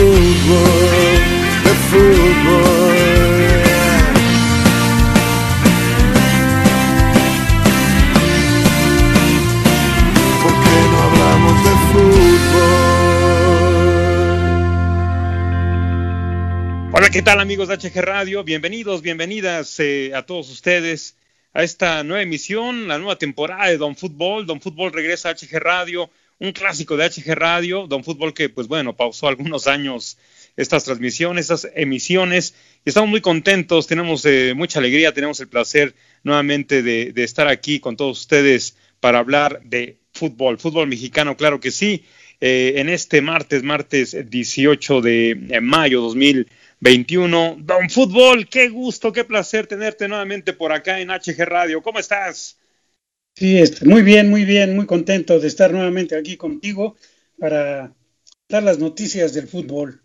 Fútbol, de fútbol. ¿Por qué no hablamos de fútbol? Hola, ¿qué tal amigos de HG Radio? Bienvenidos, bienvenidas eh, a todos ustedes a esta nueva emisión, la nueva temporada de Don Fútbol. Don Fútbol regresa a HG Radio un clásico de HG Radio, Don Fútbol que pues bueno, pausó algunos años estas transmisiones, estas emisiones, y estamos muy contentos, tenemos eh, mucha alegría, tenemos el placer nuevamente de, estar aquí con todos ustedes para hablar de fútbol, fútbol mexicano, claro que sí, eh, en este martes, martes 18 de eh, mayo 2021. Don Fútbol, qué gusto, qué placer tenerte nuevamente por acá en HG Radio. ¿Cómo estás? Sí, este, muy bien, muy bien, muy contento de estar nuevamente aquí contigo para dar las noticias del fútbol.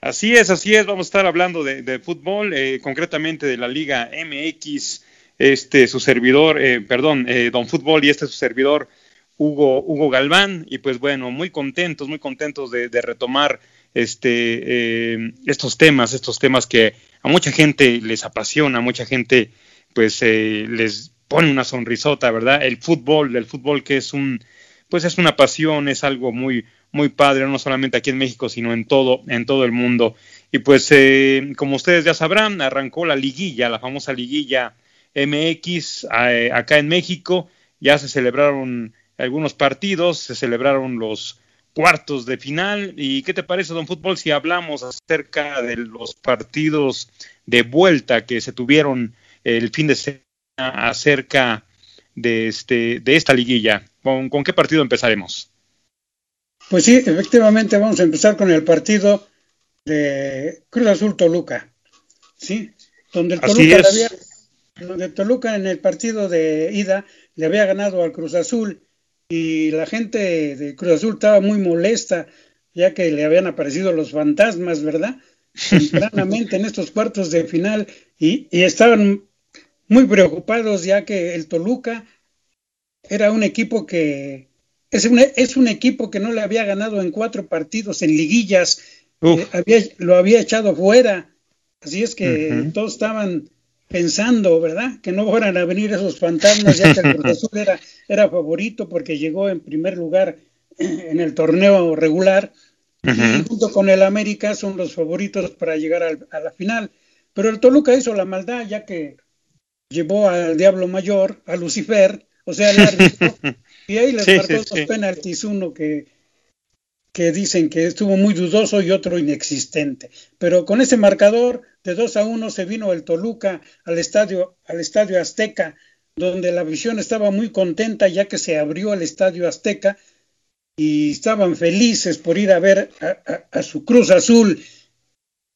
Así es, así es, vamos a estar hablando de, fútbol, eh, concretamente de la Liga MX, este, su servidor, eh, perdón, eh, Don Fútbol y este su servidor, Hugo, Hugo Galván, y pues bueno, muy contentos, muy contentos de, de retomar este, estos temas, estos temas que a mucha gente les apasiona, a mucha gente pues les pone una sonrisota, ¿verdad? El fútbol, el fútbol que es un, pues es una pasión, es algo muy, muy padre, no solamente aquí en México, sino en todo, en todo el mundo. Y pues, eh, como ustedes ya sabrán, arrancó la liguilla, la famosa liguilla MX eh, acá en México. Ya se celebraron algunos partidos, se celebraron los cuartos de final. ¿Y qué te parece, don Fútbol, si hablamos acerca de los partidos de vuelta que se tuvieron el fin de semana? Acerca de, este, de esta liguilla. ¿Con, qué partido empezaremos? Pues sí, efectivamente vamos a empezar con el partido de Cruz Azul Toluca, ¿sí? Donde el Toluca, había, donde Toluca en el partido de ida le había ganado al Cruz Azul y la gente de Cruz Azul estaba muy molesta ya que le habían aparecido los fantasmas, ¿verdad? Tempranamente en estos cuartos de final y, y estaban muy preocupados ya que el Toluca era un equipo que es un, es un equipo que no le había ganado en cuatro partidos en liguillas, eh, había, lo había echado fuera, así es que todos estaban pensando, ¿verdad? Que no fueran a venir esos fantasmas, ya que el profesor era, era favorito porque llegó en primer lugar en el torneo regular. Y junto con el América son los favoritos para llegar a la final. Pero el Toluca hizo la maldad ya que llevó al Diablo Mayor, a Lucifer, o sea, el árbitro, y ahí les marcó dos penaltis, uno que, que dicen que estuvo muy dudoso y otro inexistente. Pero con ese marcador de 2 a 1 se vino el Toluca al estadio, al estadio Azteca, donde la visión estaba muy contenta ya que se abrió el estadio Azteca y estaban felices por ir a ver a su Cruz Azul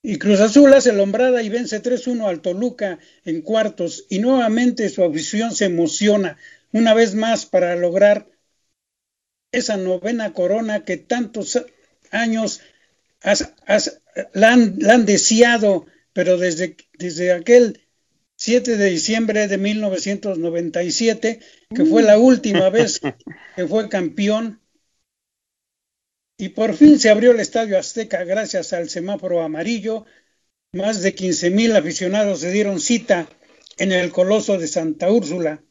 y Cruz Azul hace lombrada y vence 3-1 al Toluca en cuartos. Y nuevamente su afición se emociona una vez más para lograr esa novena corona que tantos años la, han, deseado, pero desde, desde aquel 7 de diciembre de 1997, que fue la última vez que fue campeón, y por fin se abrió el Estadio Azteca gracias al semáforo amarillo. Más de 15 mil aficionados se dieron cita en el Coloso de Santa Úrsula.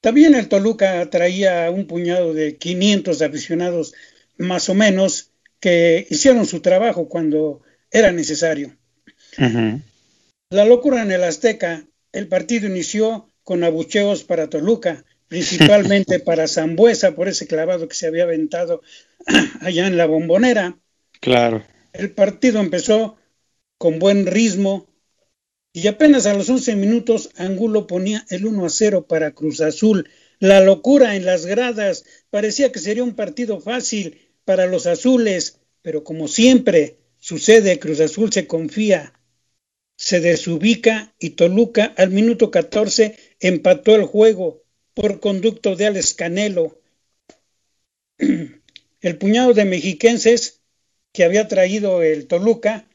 También el Toluca traía un puñado de 500 aficionados más o menos que hicieron su trabajo cuando era necesario. La locura en el Azteca, el partido inició con abucheos para Toluca, principalmente para Zambuesa por ese clavado que se había aventado allá en la bombonera. Claro. El partido empezó con buen ritmo y apenas a los 11 minutos Angulo ponía el 1 a 0 para Cruz Azul. La locura en las gradas parecía que sería un partido fácil para los azules, pero como siempre sucede, Cruz Azul se confía, se desubica y Toluca al minuto 14 empató el juego por conducto de Alex Canelo. El puñado de mexiquenses que había traído el Toluca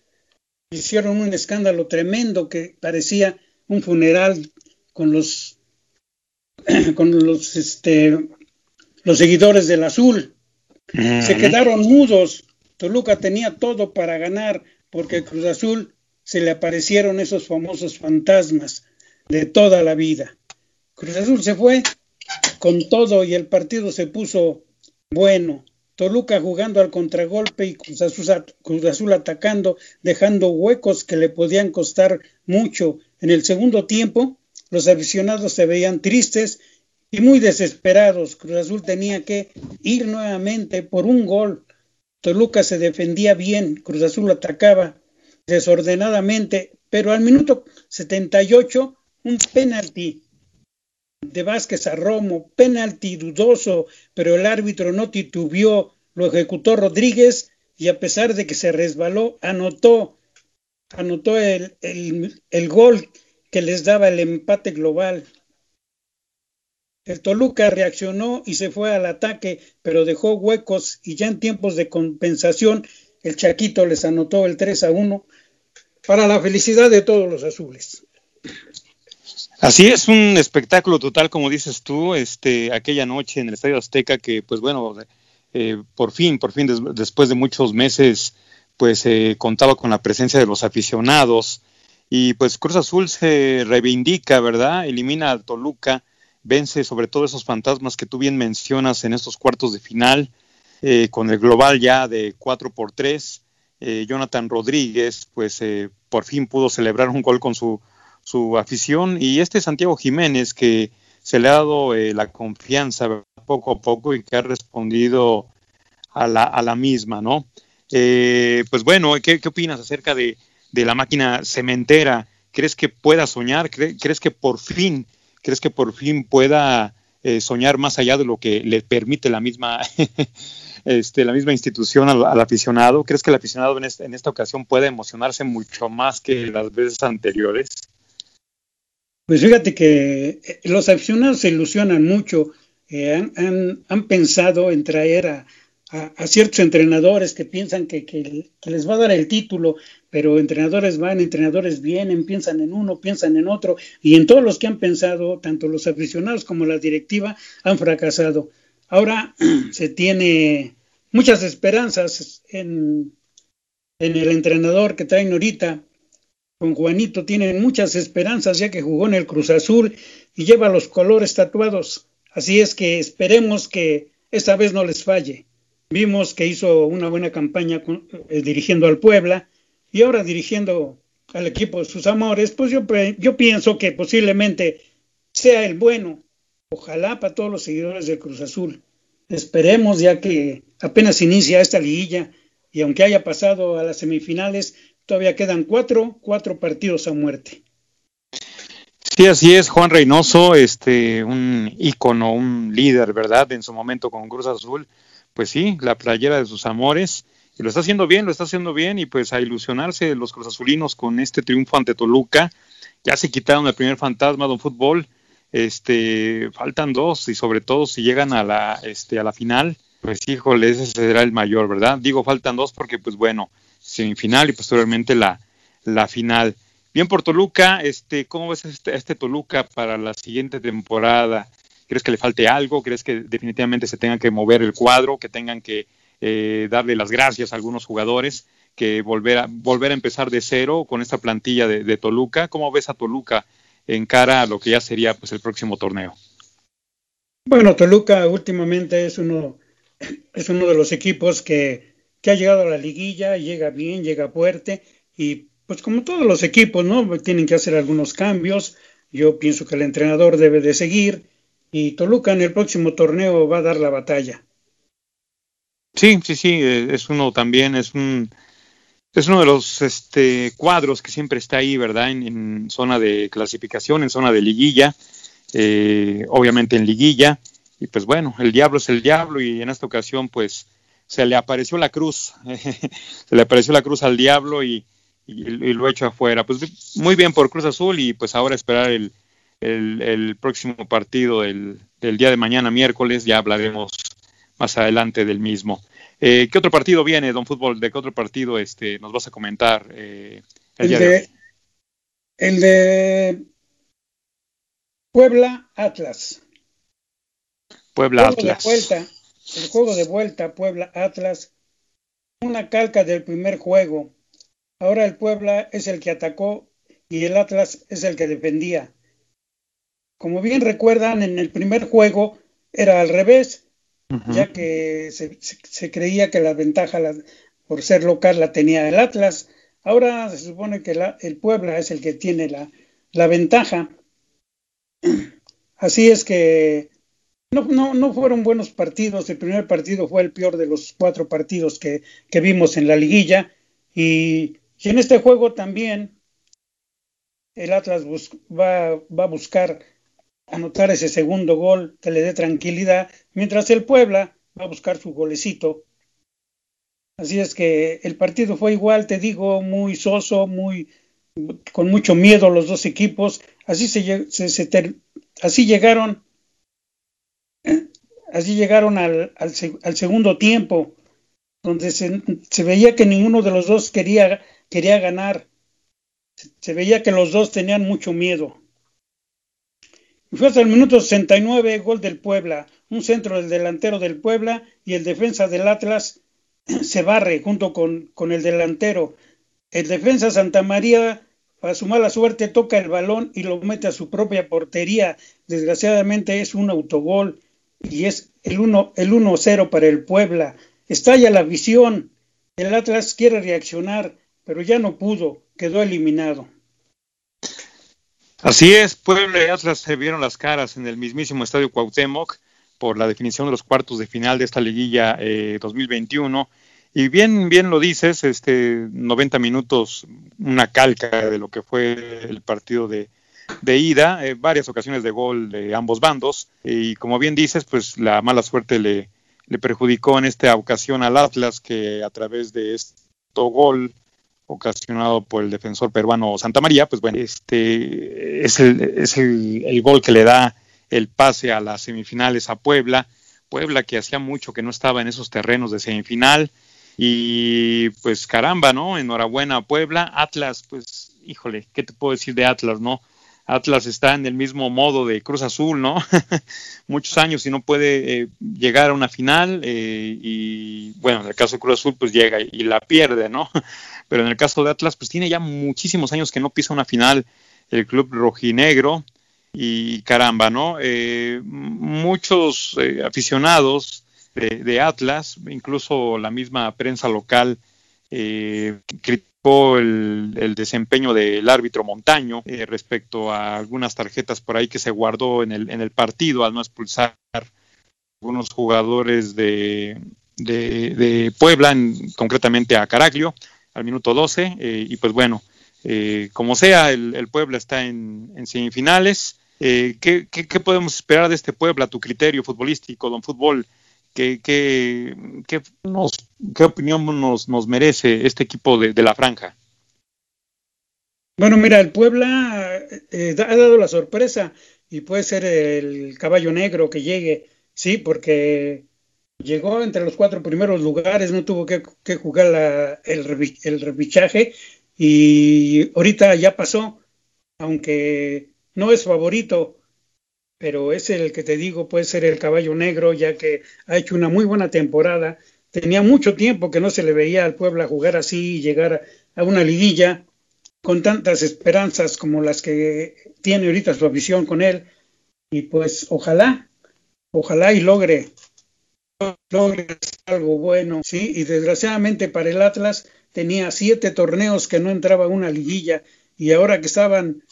hicieron un escándalo tremendo que parecía un funeral con los con los este los seguidores del azul. Se quedaron mudos. Toluca tenía todo para ganar porque Cruz Azul se le aparecieron esos famosos fantasmas de toda la vida Cruz Azul se fue con todo y el partido se puso bueno Toluca jugando al contragolpe y Cruz Azul, atacando, dejando huecos que le podían costar mucho. En el segundo tiempo, los aficionados se veían tristes y muy desesperados. Cruz Azul tenía que ir nuevamente por un gol. Toluca se defendía bien, Cruz Azul atacaba desordenadamente, pero al minuto 78 un penalti de Vázquez a Romo, penalti dudoso, pero el árbitro no titubeó, lo ejecutó Rodríguez y a pesar de que se resbaló, anotó, anotó el, el gol que les daba el empate global. El Toluca reaccionó y se fue al ataque, pero dejó huecos y ya en tiempos de compensación el Chaquito les anotó el 3 a 1 para la felicidad de todos los azules. Así es, un espectáculo total, como dices tú, este, aquella noche en el Estadio Azteca que, pues bueno, eh, por fin, por fin, después de muchos meses, pues eh, contaba con la presencia de los aficionados y pues Cruz Azul se reivindica, ¿verdad? Elimina al Toluca, vence sobre todo esos fantasmas que tú bien mencionas en estos cuartos de final, eh, con el global ya de 4 por 3. Jonathan Rodríguez, pues por fin pudo celebrar un gol con su su afición y este Santiago Jiménez que se le ha dado eh, la confianza poco a poco y que ha respondido a la, a la misma, ¿no? Eh, pues bueno, ¿qué, opinas acerca de, la máquina cementera? ¿Crees que pueda soñar? ¿Crees que por fin, crees que por fin pueda eh, soñar más allá de lo que le permite la misma, este, la misma institución al, aficionado? ¿Crees que el aficionado en, en esta ocasión puede emocionarse mucho más que las veces anteriores? Pues fíjate que eh, los aficionados se ilusionan mucho, eh, han, pensado en traer a, ciertos entrenadores que piensan que, les va a dar el título, pero entrenadores van, entrenadores vienen, piensan en uno, piensan en otro, y en todos los que han pensado, tanto los aficionados como la directiva, han fracasado. Ahora se tiene muchas esperanzas en, en el entrenador que traen ahorita, con Juanito tienen muchas esperanzas ya que jugó en el Cruz Azul y lleva los colores tatuados. Así es que esperemos que esta vez no les falle. Vimos que hizo una buena campaña eh, dirigiendo al Puebla y ahora dirigiendo al equipo de sus amores, pues yo, yo pienso que posiblemente sea el bueno. Ojalá para todos los seguidores del Cruz Azul. Esperemos ya que apenas inicia esta liguilla y aunque haya pasado a las semifinales, Todavía quedan cuatro, cuatro partidos a muerte. Sí, así es, Juan Reynoso, este, un ícono, un líder, ¿verdad? En su momento con Cruz Azul, pues sí, la playera de sus amores, y lo está haciendo bien, lo está haciendo bien, y pues a ilusionarse los Cruz Azulinos con este triunfo ante Toluca, ya se quitaron el primer fantasma de un fútbol, este, faltan dos, y sobre todo si llegan a la, este, a la final, pues híjole, ese será el mayor, ¿verdad? Digo, faltan dos porque, pues bueno, semifinal y posteriormente la, la final. Bien por Toluca, este, ¿cómo ves este, este Toluca para la siguiente temporada? ¿Crees que le falte algo? ¿Crees que definitivamente se tenga que mover el cuadro, que tengan que eh, darle las gracias a algunos jugadores, que volver a, volver a empezar de cero con esta plantilla de, de Toluca? ¿Cómo ves a Toluca en cara a lo que ya sería pues el próximo torneo? Bueno, Toluca últimamente es uno, es uno de los equipos que que ha llegado a la liguilla, llega bien, llega fuerte y pues como todos los equipos, ¿no? Tienen que hacer algunos cambios. Yo pienso que el entrenador debe de seguir y Toluca en el próximo torneo va a dar la batalla. Sí, sí, sí, eh, es uno también, es un es uno de los este, cuadros que siempre está ahí, ¿verdad? En, zona de clasificación, en zona de liguilla, eh, obviamente en liguilla. Y pues bueno, el diablo es el diablo y en esta ocasión pues se le apareció la cruz, se le apareció la cruz al diablo y, lo hecho afuera. Pues muy bien por Cruz Azul y pues ahora esperar el, el, próximo partido del, día de mañana, miércoles, ya hablaremos más adelante del mismo. Eh, ¿Qué otro partido viene, Don Fútbol? ¿De qué otro partido este, nos vas a comentar? Eh, el, de, el de Puebla Atlas. Puebla Atlas. vuelta, el juego de vuelta Puebla Atlas, una calca del primer juego. Ahora el Puebla es el que atacó y el Atlas es el que defendía. Como bien recuerdan, en el primer juego era al revés, ya que se, creía que la ventaja por ser local la tenía el Atlas. Ahora se supone que el Puebla es el que tiene la, la ventaja. Así es que no, no, no, fueron buenos partidos. El primer partido fue el peor de los cuatro partidos que, que vimos en la liguilla. Y, en este juego también el Atlas va, va a buscar anotar ese segundo gol que le dé tranquilidad, mientras el Puebla va a buscar su golecito. Así es que el partido fue igual, te digo, muy soso, muy con mucho miedo los dos equipos. Así se, así llegaron así llegaron al, segundo tiempo, donde se, se, veía que ninguno de los dos quería, quería ganar. Se veía que los dos tenían mucho miedo. Fue hasta el minuto 69, gol del Puebla. Un centro del delantero del Puebla y el defensa del Atlas se barre junto con, con el delantero. El defensa Santa María, para su mala suerte, toca el balón y lo mete a su propia portería. Desgraciadamente es un autogol y es el 1-0 el para el Puebla. Estalla la visión. El Atlas quiere reaccionar, pero ya no pudo, quedó eliminado. Así es, Puebla y Atlas se vieron las caras en el mismísimo Estadio Cuauhtémoc por la definición de los cuartos de final de esta liguilla 2021. Eh, y bien, bien lo dices, este 90 minutos, una calca de lo que fue el partido de, de ida, eh, varias ocasiones de gol de ambos bandos. Y como bien dices, pues la mala suerte le, le perjudicó en esta ocasión al Atlas, que a través de este gol ocasionado por el defensor peruano Santa María, pues bueno, este es el, es el, gol que le da el pase a las semifinales a Puebla. Puebla que hacía mucho que no estaba en esos terrenos de semifinal. Y pues caramba, ¿no? Enhorabuena a Puebla. Atlas, pues, híjole, ¿qué te puedo decir de Atlas, no? Atlas está en el mismo modo de Cruz Azul, ¿no? Muchos años y no puede eh, llegar a una final eh, y bueno, en el caso de Cruz Azul pues llega y, la pierde, ¿no? Pero en el caso de Atlas pues tiene ya muchísimos años que no pisa una final el club rojinegro y caramba, ¿no? Eh, muchos aficionados de, Atlas, incluso la misma prensa local, eh, el, desempeño del árbitro Montaño eh, respecto a algunas tarjetas por ahí que se guardó en el, en el partido al no expulsar algunos jugadores de, de, Puebla, concretamente a Caraglio, al minuto 12. Eh, y pues bueno, eh, como sea, el, Puebla está en, semifinales. ¿qué, qué, podemos esperar de este Puebla, tu criterio futbolístico, don Fútbol? ¿Qué, qué, qué, nos, qué opinión nos, nos, merece este equipo de, la franja? Bueno, mira, el Puebla eh, ha dado la sorpresa y puede ser el caballo negro que llegue, sí, porque llegó entre los cuatro primeros lugares, no tuvo que, jugar el, el repichaje y ahorita ya pasó, aunque no es favorito, pero es el que te digo puede ser el caballo negro, ya que ha hecho una muy buena temporada. Tenía mucho tiempo que no se le veía al Puebla jugar así y llegar a una liguilla con tantas esperanzas como las que tiene ahorita su afición con él. Y pues ojalá, ojalá y logre, logre algo bueno, sí. Y desgraciadamente para el Atlas tenía siete torneos que no entraba a una liguilla y ahora que estaban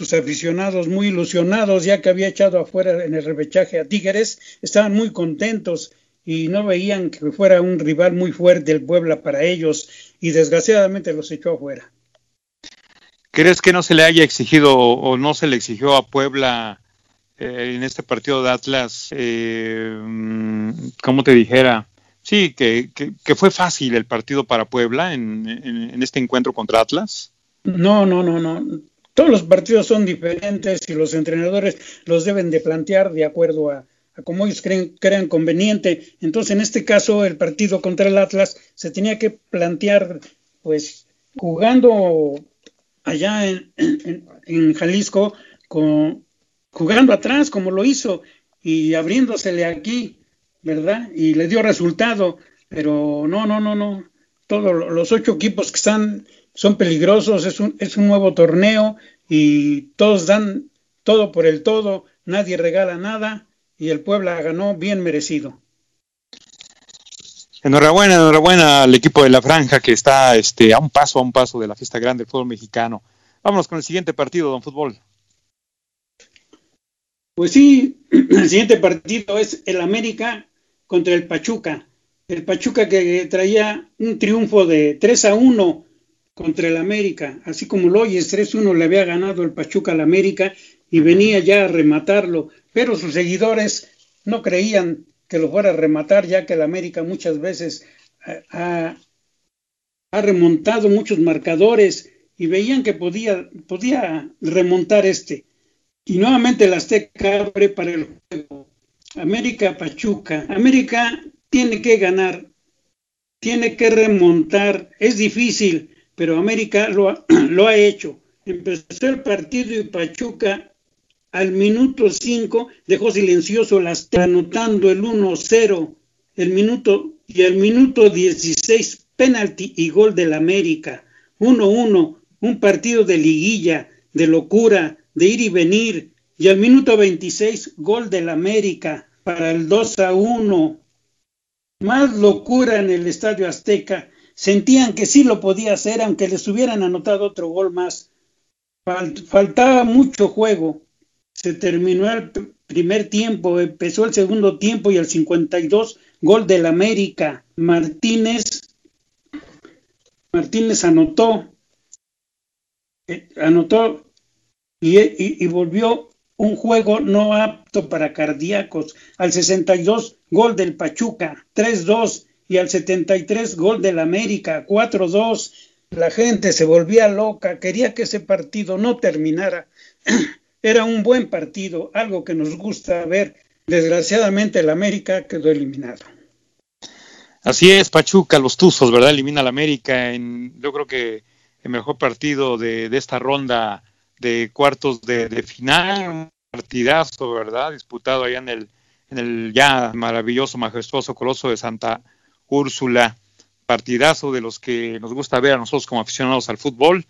sus aficionados muy ilusionados, ya que había echado afuera en el repechaje a Tigres, estaban muy contentos y no veían que fuera un rival muy fuerte el Puebla para ellos y desgraciadamente los echó afuera. ¿Crees que no se le haya exigido o no se le exigió a Puebla eh, en este partido de Atlas, eh, como te dijera, Sí, que, que, fue fácil el partido para Puebla en, en, este encuentro contra Atlas. No, no, no, no. Todos los partidos son diferentes y los entrenadores los deben de plantear de acuerdo a, a como ellos creen, crean conveniente. Entonces, en este caso, el partido contra el Atlas se tenía que plantear, pues, jugando allá en, en, Jalisco, jugando atrás, como lo hizo, y abriéndosele aquí, ¿verdad? Y le dio resultado, pero no, no, no, no. Todos los ocho equipos que están son peligrosos, es un, es un nuevo torneo y todos dan todo por el todo, nadie regala nada y el Puebla ganó bien merecido. Enhorabuena, enhorabuena al equipo de la franja que está este, a un paso, a un paso de la fiesta grande del fútbol mexicano. Vámonos con el siguiente partido, don Fútbol. Pues sí, el siguiente partido es el América contra el Pachuca. El Pachuca que traía un triunfo de 3 a 1 contra el América, así como lo oyes, 3-1 le había ganado el Pachuca al América y venía ya a rematarlo, pero sus seguidores no creían que lo fuera a rematar, ya que el América muchas veces eh, ha, remontado muchos marcadores y veían que podía, podía remontar este. Y nuevamente el Azteca abre para el juego. América Pachuca. América tiene que ganar, tiene que remontar. Es difícil, pero América lo lo ha hecho. Empezó el partido y Pachuca al minuto 5 dejó silencioso las anotando el 1-0 el minuto y al minuto 16 penalti y gol del América. 1-1 un partido de liguilla de locura de ir y venir. Y al minuto 26 gol del América para el 2 1 más locura en el Estadio Azteca sentían que sí lo podía hacer aunque les hubieran anotado otro gol más faltaba mucho juego se terminó el primer tiempo, empezó el segundo tiempo y el 52 gol del América. Martínez Martínez anotó eh, anotó y, volvió un juego no apto para cardíacos. Al 62 gol del Pachuca, 3-2 y al 73 gol del América, 4-2. La gente se volvía loca, quería que ese partido no terminara. Era un buen partido, algo que nos gusta ver. Desgraciadamente el América quedó eliminado. Así es, Pachuca, los Tuzos, ¿verdad? Elimina al América en, yo creo que el mejor partido de, esta ronda de cuartos de, final, un partidazo, ¿verdad? Disputado allá en el, en el ya maravilloso, majestuoso Coloso de Santa Úrsula. Partidazo de los que nos gusta ver a nosotros como aficionados al fútbol.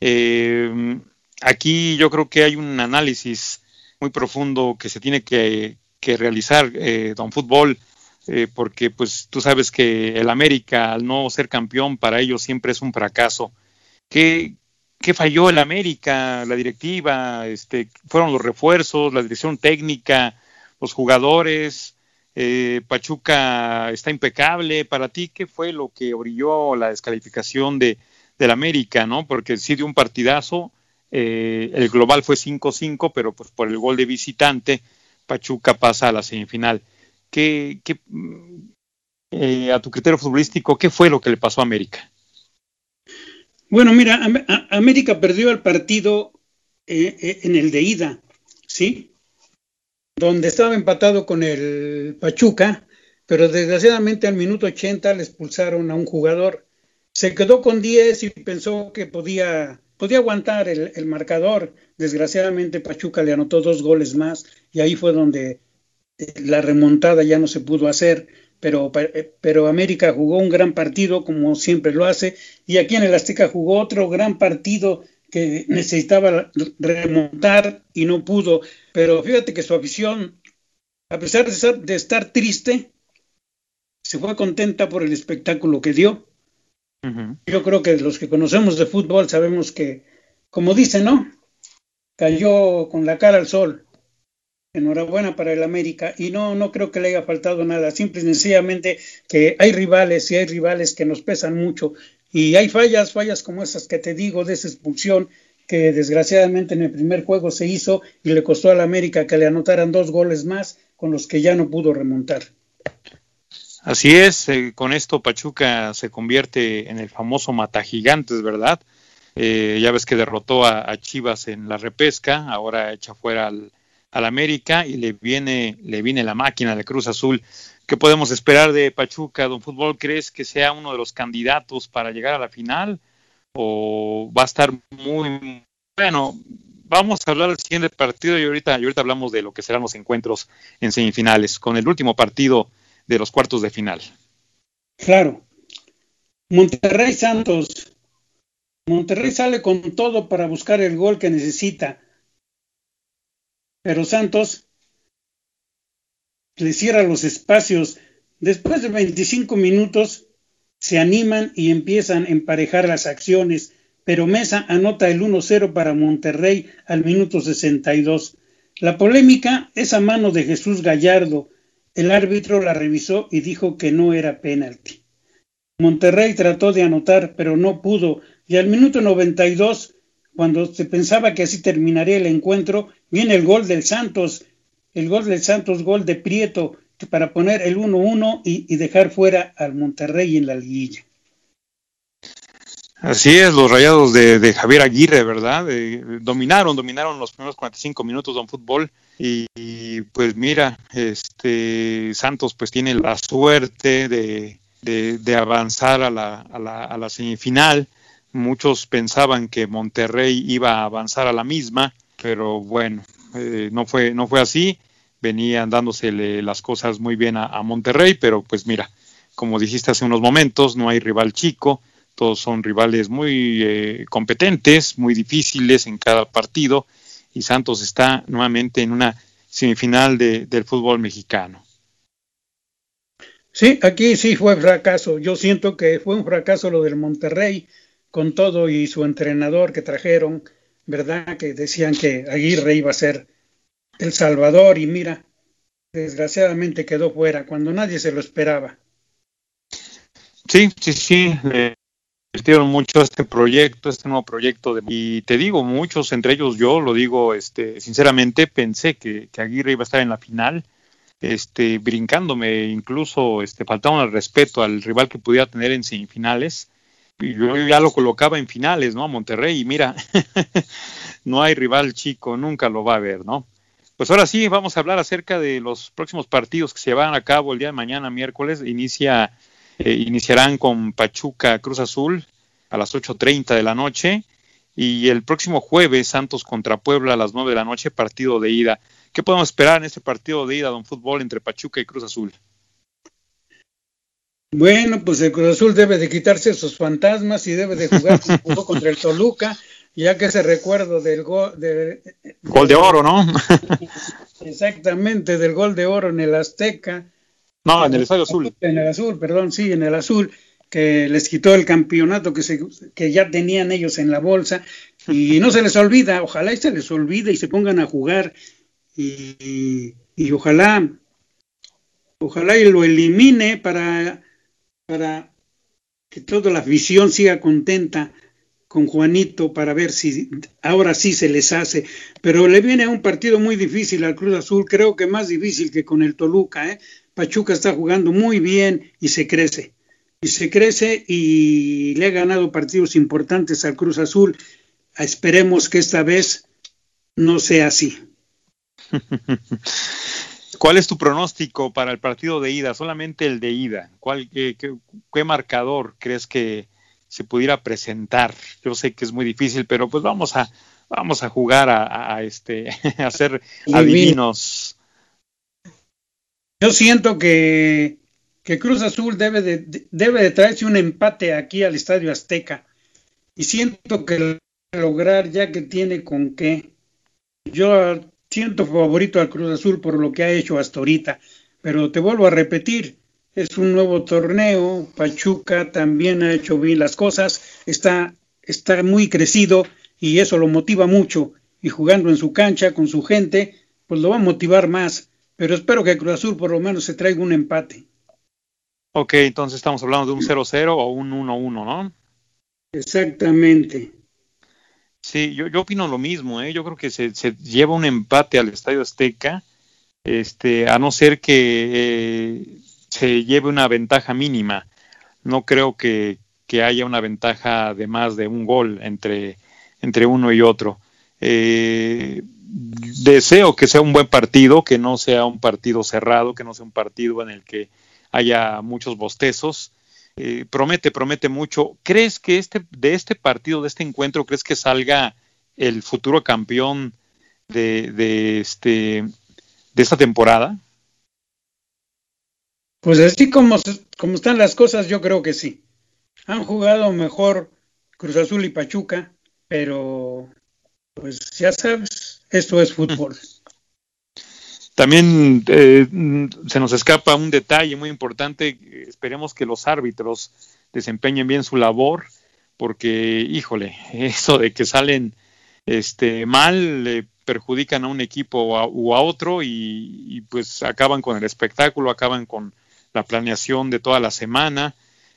Eh, aquí yo creo que hay un análisis muy profundo que se tiene que, realizar, eh, Don Fútbol, eh, porque pues tú sabes que el América, al no ser campeón, para ellos siempre es un fracaso. ¿Qué, qué falló el América, la directiva? Este, ¿Fueron los refuerzos, la dirección técnica, los jugadores? Eh, Pachuca está impecable. Para ti, ¿qué fue lo que brilló la descalificación de, del América? ¿no? Porque sí dio un partidazo, eh, el global fue 5-5, pero pues por el gol de visitante, Pachuca pasa a la semifinal. ¿Qué, eh, a tu criterio futbolístico, qué fue lo que le pasó a América? Bueno, mira, América perdió el partido eh, en el de ida, ¿sí? Donde estaba empatado con el Pachuca, pero desgraciadamente al minuto 80 le expulsaron a un jugador. Se quedó con 10 y pensó que podía podía aguantar el, marcador. Desgraciadamente Pachuca le anotó dos goles más y ahí fue donde eh, la remontada ya no se pudo hacer. Pero, eh, pero América jugó un gran partido como siempre lo hace y aquí en el Azteca jugó otro gran partido que necesitaba remontar y no pudo. Pero fíjate que su afición, a pesar de estar triste, se fue contenta por el espectáculo que dio yo creo que los que conocemos de fútbol sabemos que, como dicen, ¿no? Cayó con la cara al sol. Enhorabuena para el América. Y no, no creo que le haya faltado nada. Simple y sencillamente que hay rivales y hay rivales que nos pesan mucho. Y hay fallas, fallas como esas que te digo de esa expulsión que desgraciadamente en el primer juego se hizo y le costó al América que le anotaran dos goles más con los que ya no pudo remontar. Así es, eh, con esto Pachuca se convierte en el famoso mata gigantes, ¿verdad? Eh, ya ves que derrotó a, Chivas en la repesca, ahora echa fuera al, América y le viene, le viene la máquina de Cruz Azul. ¿Qué podemos esperar de Pachuca, don Fútbol? ¿Crees que sea uno de los candidatos para llegar a la final? ¿O va a estar muy bueno? Vamos a hablar del siguiente partido y ahorita, ahorita hablamos de lo que serán los encuentros en semifinales, con el último partido de los cuartos de final. Claro. Monterrey Santos. Monterrey sale con todo para buscar el gol que necesita. Pero Santos le cierra los espacios. Después de 25 minutos se animan y empiezan a emparejar las acciones, pero Mesa anota el 1-0 para Monterrey al minuto 62. La polémica es a mano de Jesús Gallardo, el árbitro la revisó y dijo que no era penalti. Monterrey trató de anotar, pero no pudo, y al minuto 92, cuando se pensaba que así terminaría el encuentro, viene el gol del Santos, el gol del Santos, gol de Prieto, para poner el 1-1 y, dejar fuera al Monterrey en la liguilla. Así es, los rayados de, Javier Aguirre, ¿verdad? Dominaron, dominaron los primeros 45 minutos de fútbol y, pues mira, este Santos pues tiene la suerte de, de, avanzar a, la, a la, semifinal. Muchos pensaban que Monterrey iba a avanzar a la misma, pero bueno, eh, no, fue, no fue así. Venían dándosele las cosas muy bien a, Monterrey, pero pues mira, como dijiste hace unos momentos, no hay rival chico, todos son rivales muy eh, competentes, muy difíciles en cada partido y Santos está nuevamente en una semifinal de, del fútbol mexicano. Sí, aquí sí fue fracaso. Yo siento que fue un fracaso lo del Monterrey con todo y su entrenador que trajeron, ¿verdad? Que decían que Aguirre iba a ser el Salvador y mira, desgraciadamente quedó fuera cuando nadie se lo esperaba. Sí, sí, sí invirtieron mucho este proyecto, este nuevo proyecto. De, y te digo, muchos, entre ellos yo, lo digo este, sinceramente, pensé que, Aguirre iba a estar en la final, este, brincándome, incluso este, faltaba el respeto al rival que pudiera tener en semifinales. Y yo ya lo colocaba en finales, ¿no? A Monterrey, y mira, no hay rival chico, nunca lo va a ver, ¿no? Pues ahora sí, vamos a hablar acerca de los próximos partidos que se van a cabo el día de mañana, miércoles. Inicia eh, iniciarán con Pachuca Cruz Azul a las 8.30 de la noche y el próximo jueves Santos contra Puebla a las 9 de la noche, partido de ida. ¿Qué podemos esperar en este partido de ida, don fútbol, entre Pachuca y Cruz Azul? Bueno, pues el Cruz Azul debe de quitarse esos fantasmas y debe de jugar contra el Toluca, ya que ese recuerdo del gol de, gol de oro, ¿no? Exactamente, del gol de oro en el Azteca, no, en el Estadio Azul. En el Azul, perdón, sí, en el Azul, que les quitó el campeonato que, se, que ya tenían ellos en la bolsa. Y no se les olvida, ojalá y se les olvide y se pongan a jugar. Y, y ojalá, ojalá y lo elimine para, para que toda la afición siga contenta con Juanito para ver si ahora sí se les hace. Pero le viene un partido muy difícil al Cruz Azul, creo que más difícil que con el Toluca, ¿eh? Pachuca está jugando muy bien y se crece. Y se crece y le ha ganado partidos importantes al Cruz Azul. Esperemos que esta vez no sea así. ¿Cuál es tu pronóstico para el partido de ida? Solamente el de ida. ¿Cuál, qué, marcador crees que se pudiera presentar? Yo sé que es muy difícil, pero pues vamos a vamos a jugar a, este a ser adivinos. Yo siento que, Cruz Azul debe de, debe de traerse un empate aquí al Estadio Azteca. Y siento que lograr ya que tiene con qué. Yo siento favorito al Cruz Azul por lo que ha hecho hasta ahorita. Pero te vuelvo a repetir, es un nuevo torneo. Pachuca también ha hecho bien las cosas. Está, está muy crecido y eso lo motiva mucho. Y jugando en su cancha con su gente, pues lo va a motivar más pero espero que Cruz Azul por lo menos se traiga un empate. Ok, entonces estamos hablando de un 0-0 o un 1-1, ¿no? Exactamente. Sí, yo, yo opino lo mismo, ¿eh? yo creo que se, lleva un empate al Estadio Azteca, este, a no ser que eh, se lleve una ventaja mínima. No creo que, haya una ventaja de más de un gol entre, entre uno y otro. Eh, deseo que sea un buen partido, que no sea un partido cerrado, que no sea un partido en el que haya muchos bostezos. Eh, promete, promete mucho. ¿Crees que este, de este partido, de este encuentro, crees que salga el futuro campeón de, de, este, de esta temporada? Pues así como, como están las cosas, yo creo que sí. Han jugado mejor Cruz Azul y Pachuca, pero pues ya sabes, esto es fútbol. También eh, se nos escapa un detalle muy importante. Esperemos que los árbitros desempeñen bien su labor, porque, híjole, eso de que salen este, mal le perjudican a un equipo o a, otro y, pues acaban con el espectáculo, acaban con la planeación de toda la semana,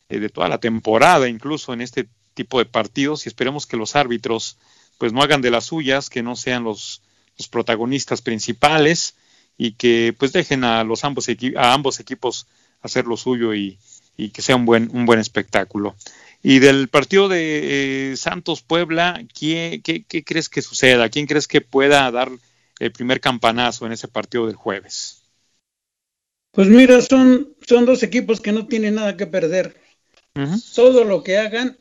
eh, de toda la temporada, incluso en este tipo de partidos. Y esperemos que los árbitros pues no hagan de las suyas, que no sean los, los protagonistas principales y que pues dejen a los ambos, a ambos equipos hacer lo suyo y, que sea un buen, un buen espectáculo. Y del partido de eh, Santos Puebla, ¿qué, qué, crees que suceda? ¿Quién crees que pueda dar el primer campanazo en ese partido del jueves? Pues mira, son, son dos equipos que no tienen nada que perder. Todo lo que hagan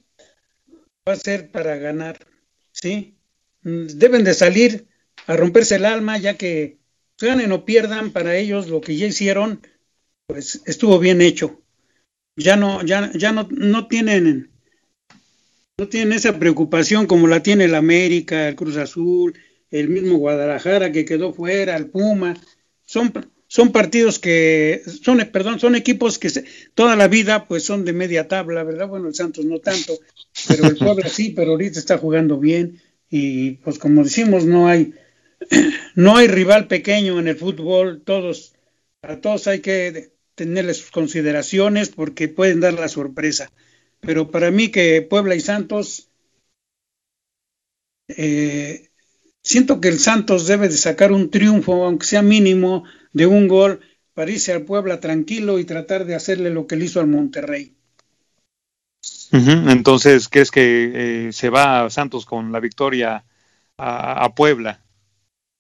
va a ser para ganar, ¿sí? Deben de salir a romperse el alma, ya que ganen o pierdan, para ellos lo que ya hicieron, pues estuvo bien hecho. Ya no, ya, ya no, no tienen, no tienen esa preocupación como la tiene el América, el Cruz Azul, el mismo Guadalajara que quedó fuera, el Puma. Son, son partidos que, son, perdón, son equipos que toda la vida pues son de media tabla, ¿verdad? Bueno, el Santos no tanto, pero el Puebla sí, pero ahorita está jugando bien y pues como decimos, no hay, no hay rival pequeño en el fútbol, todos, a todos hay que tenerle sus consideraciones porque pueden dar la sorpresa. Pero para mí que Puebla y Santos, eh, siento que el Santos debe de sacar un triunfo, aunque sea mínimo, de un gol para irse al Puebla tranquilo y tratar de hacerle lo que le hizo al Monterrey. Entonces, ¿crees que eh, se va Santos con la victoria a Puebla?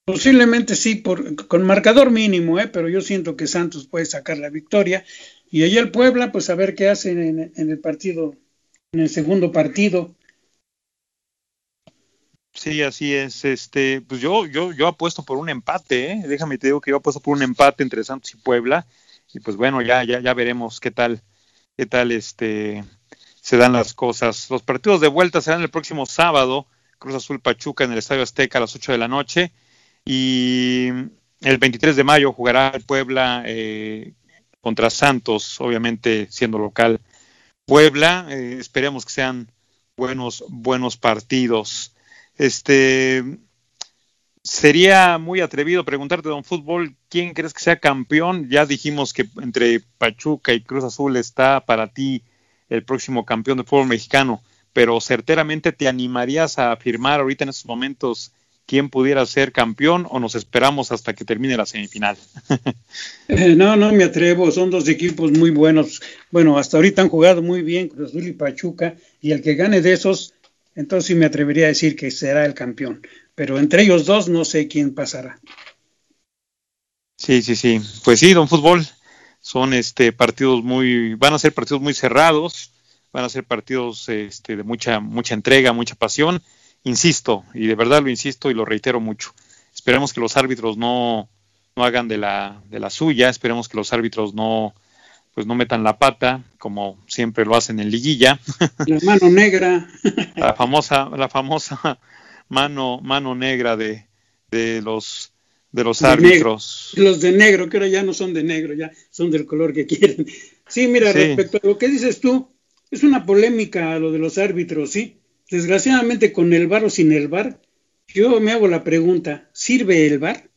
Posiblemente sí, por, con marcador mínimo, ¿eh? pero yo siento que Santos puede sacar la victoria. Y allá el Puebla, pues a ver qué hacen en, el partido, en el segundo partido. Sí, así es. Este, pues yo, yo, yo apuesto por un empate, ¿eh? Déjame te digo que yo apuesto por un empate entre Santos y Puebla. Y pues bueno, ya, ya, ya veremos qué tal, qué tal este se dan las cosas. Los partidos de vuelta serán el próximo sábado, Cruz Azul Pachuca en el Estadio Azteca a las 8 de la noche. Y el 23 de mayo jugará Puebla eh, contra Santos, obviamente siendo local. Puebla, eh, esperemos que sean buenos, buenos partidos. Este sería muy atrevido preguntarte, don Fútbol, ¿quién crees que sea campeón? Ya dijimos que entre Pachuca y Cruz Azul está para ti el próximo campeón de fútbol mexicano, pero certeramente te animarías a afirmar ahorita en estos momentos quién pudiera ser campeón o nos esperamos hasta que termine la semifinal? Eh, no, no me atrevo, son dos equipos muy buenos. Bueno, hasta ahorita han jugado muy bien Cruz Azul y Pachuca y el que gane de esos, entonces sí me atrevería a decir que será el campeón. Pero entre ellos dos no sé quién pasará. Sí, sí, sí. Pues sí, don Fútbol, son este partidos muy, van a ser partidos muy cerrados, van a ser partidos este, de mucha, mucha entrega, mucha pasión insisto, y de verdad lo insisto y lo reitero mucho, esperemos que los árbitros no, no hagan de la, de la suya, esperemos que los árbitros no pues no metan la pata, como siempre lo hacen en liguilla. La mano negra. La famosa, la famosa mano, mano negra de, de los de los árbitros. Los de negro, que ahora ya no son de negro, ya son del color que quieren. Sí, mira, respecto a lo que dices tú, es una polémica lo de los árbitros, ¿sí? Desgraciadamente con el bar o sin el bar, yo me hago la pregunta, ¿sirve el bar?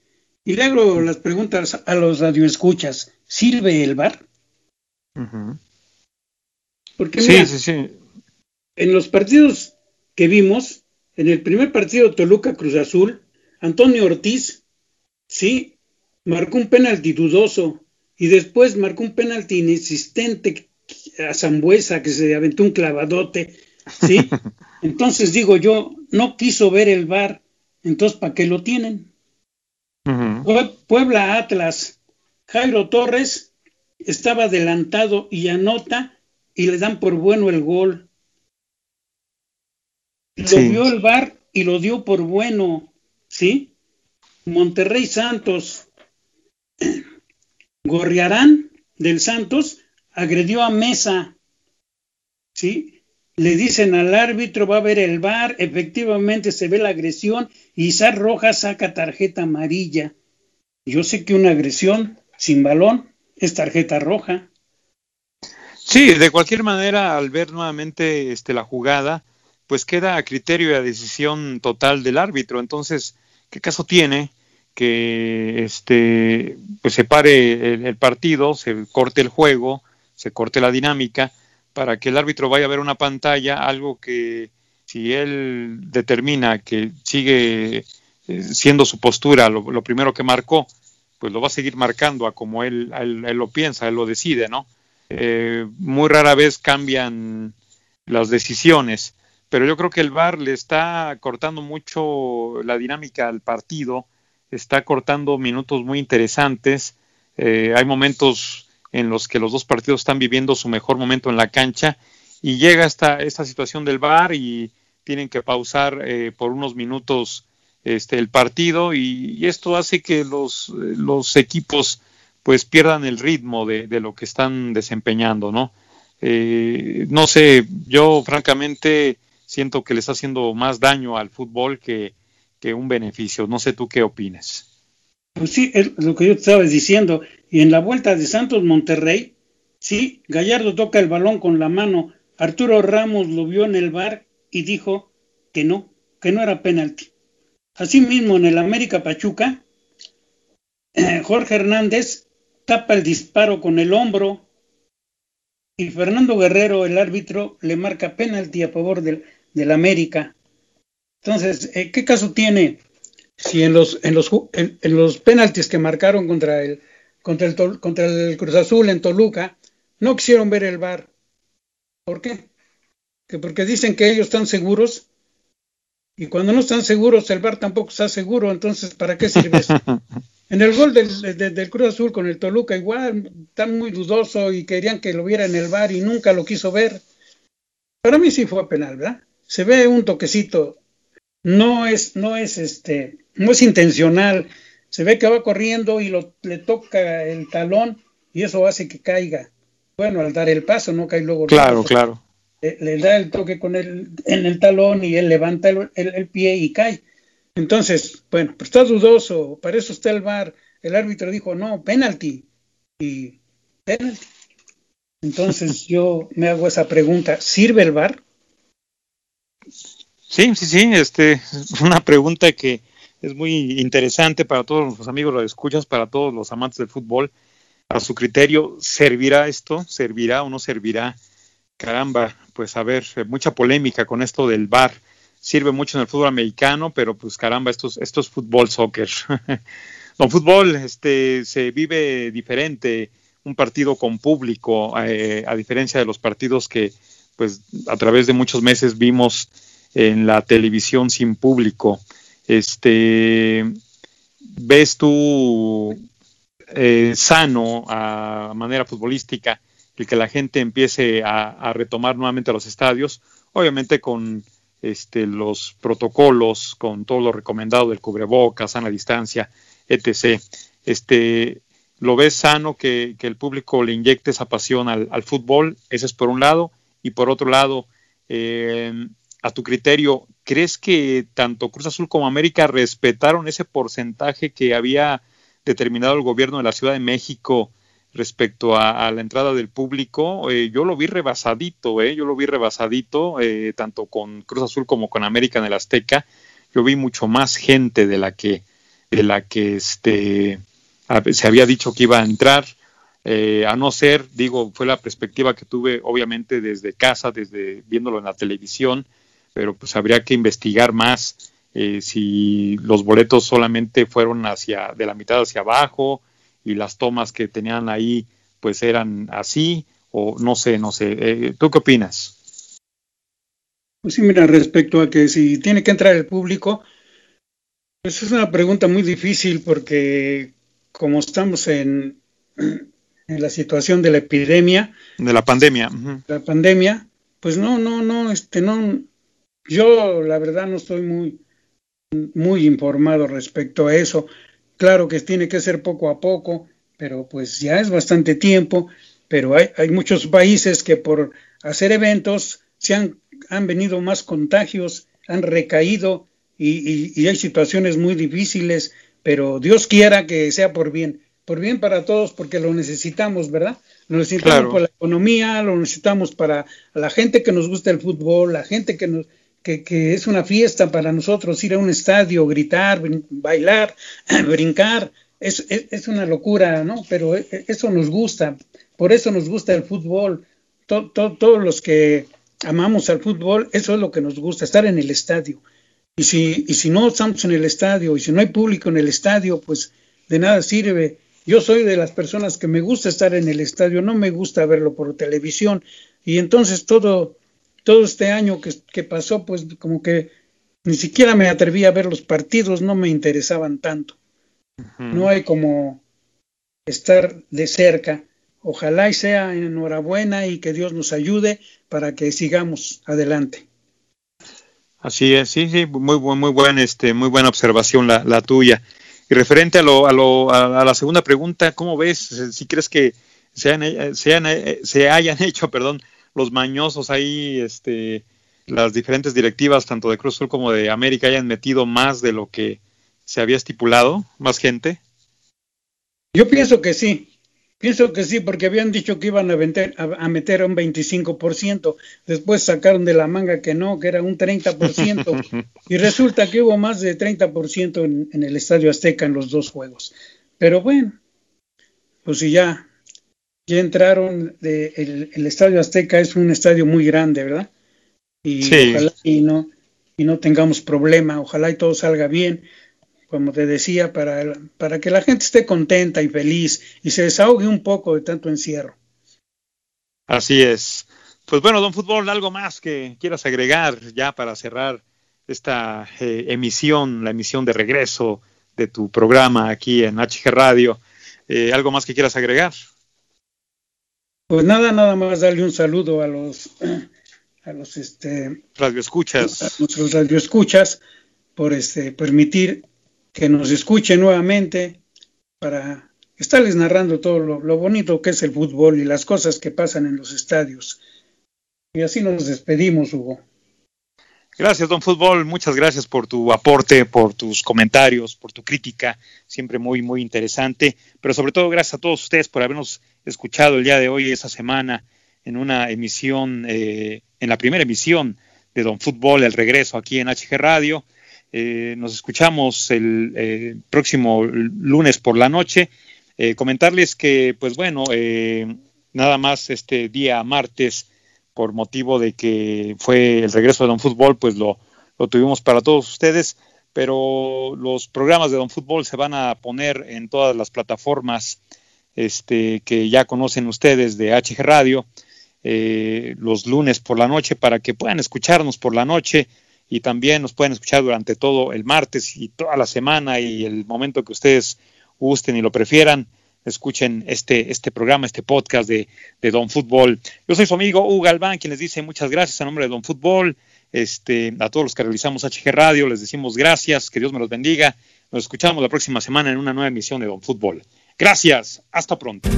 Y le hago las preguntas a los radioescuchas, ¿sirve el bar? Porque mira, sí, sí, sí. en los partidos que vimos, en el primer partido Toluca Cruz Azul, Antonio Ortiz, sí, marcó un penalti dudoso y después marcó un penalti inexistente a Zambuesa que se aventó un clavadote, ¿sí? Entonces digo yo, no quiso ver el bar, entonces ¿para qué lo tienen? Puebla Atlas, Jairo Torres estaba adelantado y anota y le dan por bueno el gol. Lo vio el bar y lo dio por bueno, ¿sí? Monterrey Santos, Gorriarán del Santos agredió a Mesa, ¿sí? Le dicen al árbitro, va a ver el bar, efectivamente se ve la agresión y Sar Rojas saca tarjeta amarilla. Yo sé que una agresión sin balón es tarjeta roja. Sí, de cualquier manera, al ver nuevamente este, la jugada, pues queda a criterio y a decisión total del árbitro. Entonces, ¿qué caso tiene que este, pues se pare el, partido, se corte el juego, se corte la dinámica, para que el árbitro vaya a ver una pantalla, algo que si él determina que sigue eh, siendo su postura lo, primero que marcó, pues lo va a seguir marcando a como él, él, lo piensa, él lo decide, ¿no? Eh, muy rara vez cambian las decisiones, pero yo creo que el VAR le está cortando mucho la dinámica al partido, está cortando minutos muy interesantes, eh, hay momentos en los que los dos partidos están viviendo su mejor momento en la cancha y llega esta, esta situación del VAR y tienen que pausar eh, por unos minutos este, el partido y, esto hace que los, equipos pues pierdan el ritmo de, lo que están desempeñando, ¿no? Eh, no sé, yo francamente siento que le está haciendo más daño al fútbol que, que un beneficio. No sé tú qué opines. Pues sí, es lo que yo te estaba diciendo. Y en la vuelta de Santos Monterrey, sí, Gallardo toca el balón con la mano. Arturo Ramos lo vio en el bar y dijo que no, que no era penalti. Asimismo, en el América Pachuca, Jorge Hernández tapa el disparo con el hombro y Fernando Guerrero, el árbitro, le marca penalti a favor del, del América. Entonces, eh, ¿qué caso tiene si en los, en los, en, los penaltis que marcaron contra el, contra, el, contra el Cruz Azul en Toluca, no quisieron ver el bar? ¿Por qué? Que porque dicen que ellos están seguros y cuando no están seguros, el bar tampoco está seguro, entonces, ¿para qué sirve eso? En el gol del, del, Cruz Azul con el Toluca, igual, están muy dudoso y querían que lo viera en el bar y nunca lo quiso ver. Para mí sí fue penal, ¿verdad? Se ve un toquecito. No es, no es este, no es intencional. Se ve que va corriendo y lo, le toca el talón y eso hace que caiga. Bueno, al dar el paso no cae luego. Claro, claro le, da el toque con el, en el talón y él levanta el, pie y cae. Entonces, bueno, pues está dudoso, para eso está el VAR. El árbitro dijo, no, penalti. Y penalti. Entonces yo me hago esa pregunta, ¿sirve el VAR? Sí, sí, sí, este, una pregunta que es muy interesante para todos los amigos lo escuchas, para todos los amantes del fútbol. A su criterio, ¿servirá esto? ¿Servirá o no servirá? Caramba, pues a ver, eh, mucha polémica con esto del VAR. Sirve mucho en el fútbol americano, pero pues caramba, esto es, esto es fútbol, soccer. Don fútbol este, se vive diferente, un partido con público, eh, a diferencia de los partidos que pues a través de muchos meses vimos en la televisión sin público. Este, ¿Ves tú eh, sano a manera futbolística el que la gente empiece a, retomar nuevamente los estadios, obviamente con este, los protocolos, con todo lo recomendado del cubrebocas, sana distancia, etc. Este, ¿Lo ves sano que, el público le inyecte esa pasión al, fútbol? Ese es por un lado. Y por otro lado, eh, a tu criterio, ¿crees que tanto Cruz Azul como América respetaron ese porcentaje que había determinado el gobierno de la Ciudad de México respecto a, la entrada del público, eh, yo lo vi rebasadito, eh, yo lo vi rebasadito, eh, tanto con Cruz Azul como con América en el Azteca, yo vi mucho más gente de la que, de la que este, se había dicho que iba a entrar, eh, a no ser, digo, fue la perspectiva que tuve obviamente desde casa, desde viéndolo en la televisión, pero pues habría que investigar más si los boletos solamente fueron hacia, de la mitad hacia abajo, y las tomas que tenían ahí pues eran así o no sé, no sé. Eh, ¿Tú qué opinas? Pues sí, mira, respecto a que si tiene que entrar el público, pues es una pregunta muy difícil porque como estamos en, en la situación de la epidemia. De la pandemia. La pandemia, pues no, no, no, este, no, yo la verdad no estoy muy, muy informado respecto a eso. Claro que tiene que ser poco a poco, pero pues ya es bastante tiempo, pero hay, hay muchos países que por hacer eventos se han, han venido más contagios, han recaído y, y hay situaciones muy difíciles, pero Dios quiera que sea por bien por bien para todos porque lo necesitamos, ¿verdad? Lo necesitamos para la economía, lo necesitamos para la gente que nos gusta el fútbol, la gente que nos que, que es una fiesta para nosotros ir a un estadio, gritar, bailar, brincar, es, es, una locura, ¿no? Pero e, e, eso nos gusta, por eso nos gusta el fútbol. todos los que amamos al fútbol, eso es lo que nos gusta, estar en el estadio. Y si, y si no estamos en el estadio, y si no hay público en el estadio, pues de nada sirve yo soy de las personas que me gusta estar en el estadio, no me gusta verlo por televisión. Y entonces todo, todo este año que, pasó, pues como que ni siquiera me atreví a ver los partidos, no me interesaban tanto. No hay como estar de cerca. Ojalá y sea enhorabuena y que Dios nos ayude para que sigamos adelante. Así es, sí, sí, muy, muy, buen, este, muy buena observación la, la tuya. Y referente a, lo, a, lo, a, la segunda pregunta, ¿cómo ves? Si crees que se, han, se, se hayan hecho, perdón, los mañosos ahí, este, las diferentes directivas, tanto de Cruz Azul como de América, hayan metido más de lo que se había estipulado, más gente? Yo pienso que sí. Pienso que sí, porque habían dicho que iban a, meter, a, meter un 25%, después sacaron de la manga que no, que era un 30%, y resulta que hubo más de 30% en, en el Estadio Azteca en los dos juegos. Pero bueno, pues si ya, ya entraron, de, el, el, Estadio Azteca es un estadio muy grande, ¿verdad? Y ojalá y no, y no tengamos problema, ojalá y todo salga bien como te decía, para, para que la gente esté contenta y feliz y se desahogue un poco de tanto encierro. Así es. Pues bueno, don Fútbol, algo más que quieras agregar ya para cerrar esta eh, emisión, la emisión de regreso de tu programa aquí en HG Radio. Eh, ¿Algo más que quieras agregar? Pues nada, nada más darle un saludo a los a los este radioescuchas, a nuestros radioescuchas por este permitir que nos escuche nuevamente para estarles narrando todo lo, bonito que es el fútbol y las cosas que pasan en los estadios. Y así nos despedimos, Hugo. Gracias, don Fútbol. Muchas gracias por tu aporte, por tus comentarios, por tu crítica, siempre muy, muy interesante. Pero sobre todo, gracias a todos ustedes por habernos escuchado el día de hoy, esta semana, en una emisión, eh, en la primera emisión de Don Fútbol, el regreso aquí en HG Radio. Eh, nos escuchamos el eh, próximo lunes por la noche. Eh, comentarles que, pues bueno, nada más este día martes, por motivo de que fue el regreso de Don Fútbol, pues lo, lo tuvimos para todos ustedes, pero los programas de Don Fútbol se van a poner en todas las plataformas este, que ya conocen ustedes de HG Radio los lunes por la noche para que puedan escucharnos por la noche y también nos pueden escuchar durante todo el martes y toda la semana y el momento que ustedes gusten y lo prefieran. Escuchen este, este programa, este podcast de, de Don Fútbol. Yo soy su amigo Hugo Galván, quien les dice muchas gracias a nombre de Don Fútbol. Este, a todos los que realizamos HG Radio, les decimos gracias, que Dios me los bendiga. Nos escuchamos la próxima semana en una nueva emisión de Don Fútbol. Gracias, hasta pronto.